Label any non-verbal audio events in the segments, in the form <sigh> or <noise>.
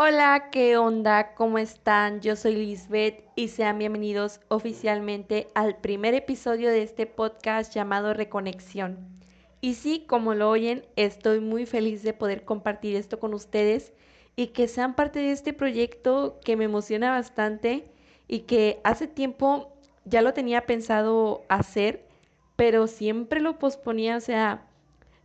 Hola, ¿qué onda? ¿Cómo están? Yo soy Lisbeth y sean bienvenidos oficialmente al primer episodio de este podcast llamado Reconexión. Y sí, como lo oyen, estoy muy feliz de poder compartir esto con ustedes y que sean parte de este proyecto que me emociona bastante y que hace tiempo ya lo tenía pensado hacer, pero siempre lo posponía, o sea,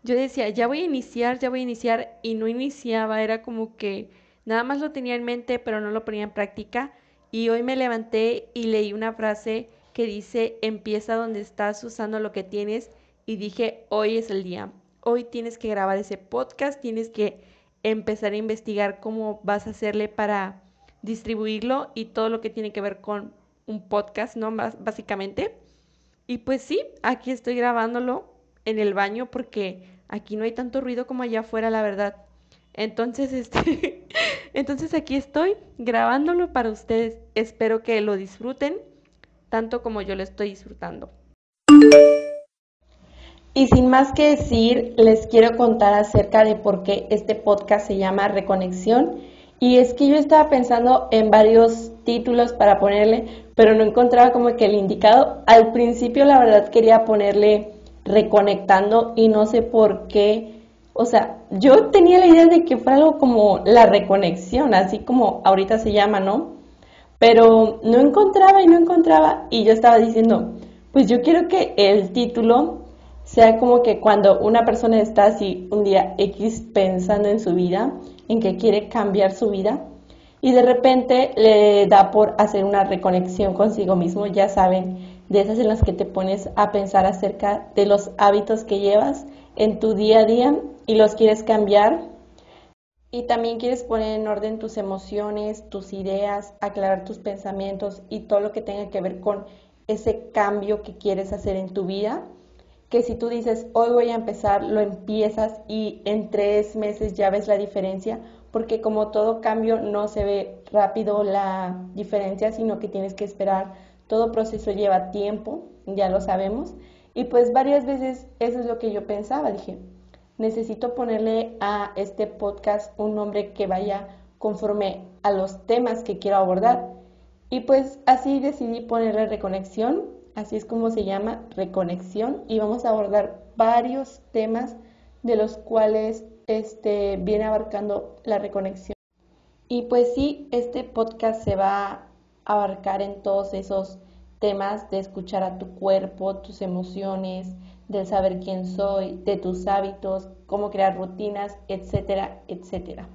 yo decía, ya voy a iniciar, ya voy a iniciar y no iniciaba, era como que nada más lo tenía en mente, pero no lo ponía en práctica y hoy me levanté y leí una frase que dice, empieza donde estás usando lo que tienes y dije, hoy es el día, hoy tienes que grabar ese podcast, tienes que empezar a investigar cómo vas a hacerle para distribuirlo y todo lo que tiene que ver con un podcast, ¿no? básicamente. Y pues sí, aquí estoy grabándolo en el baño porque aquí no hay tanto ruido como allá afuera, la verdad. Entonces, este, <laughs> entonces aquí estoy grabándolo para ustedes. Espero que lo disfruten tanto como yo lo estoy disfrutando. Y sin más que decir, les quiero contar acerca de por qué este podcast se llama Reconexión. Y es que yo estaba pensando en varios títulos para ponerle, pero no encontraba como que el indicado. Al principio la verdad quería ponerle reconectando y no sé por qué. O sea, yo tenía la idea de que fuera algo como la reconexión, así como ahorita se llama, ¿no? Pero no encontraba y no encontraba y yo estaba diciendo, pues yo quiero que el título sea como que cuando una persona está así un día X pensando en su vida, en que quiere cambiar su vida, y de repente le da por hacer una reconexión consigo mismo, ya saben, de esas en las que te pones a pensar acerca de los hábitos que llevas en tu día a día y los quieres cambiar. Y también quieres poner en orden tus emociones, tus ideas, aclarar tus pensamientos y todo lo que tenga que ver con ese cambio que quieres hacer en tu vida que si tú dices, hoy voy a empezar, lo empiezas y en tres meses ya ves la diferencia, porque como todo cambio no se ve rápido la diferencia, sino que tienes que esperar, todo proceso lleva tiempo, ya lo sabemos, y pues varias veces eso es lo que yo pensaba, dije, necesito ponerle a este podcast un nombre que vaya conforme a los temas que quiero abordar. Y pues así decidí ponerle reconexión así es como se llama reconexión y vamos a abordar varios temas de los cuales este, viene abarcando la reconexión. Y pues sí, este podcast se va abarcar en todos esos temas de escuchar a tu cuerpo, tus emociones, de saber quién soy, de tus hábitos, cómo crear rutinas, etcétera, etcétera.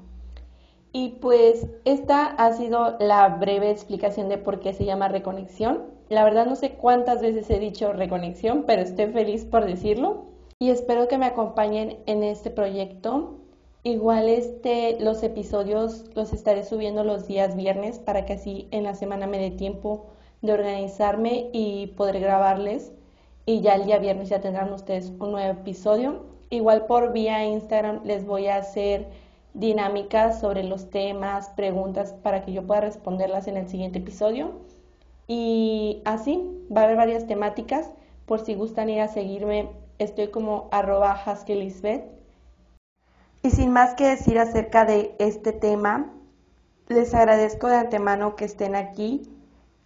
Y pues esta ha sido la breve explicación de por qué se llama reconexión. La verdad no sé cuántas veces he dicho reconexión, pero estoy feliz por decirlo y espero que me acompañen en este proyecto. Igual este los episodios los estaré subiendo los días viernes para que así en la semana me dé tiempo de organizarme y poder grabarles y ya el día viernes ya tendrán ustedes un nuevo episodio. Igual por vía Instagram les voy a hacer dinámicas sobre los temas, preguntas para que yo pueda responderlas en el siguiente episodio. Y así va a haber varias temáticas. Por si gustan ir a seguirme, estoy como arroba Y sin más que decir acerca de este tema, les agradezco de antemano que estén aquí.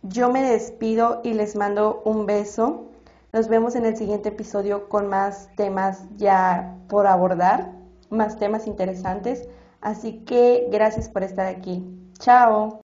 Yo me despido y les mando un beso. Nos vemos en el siguiente episodio con más temas ya por abordar, más temas interesantes. Así que gracias por estar aquí. Chao.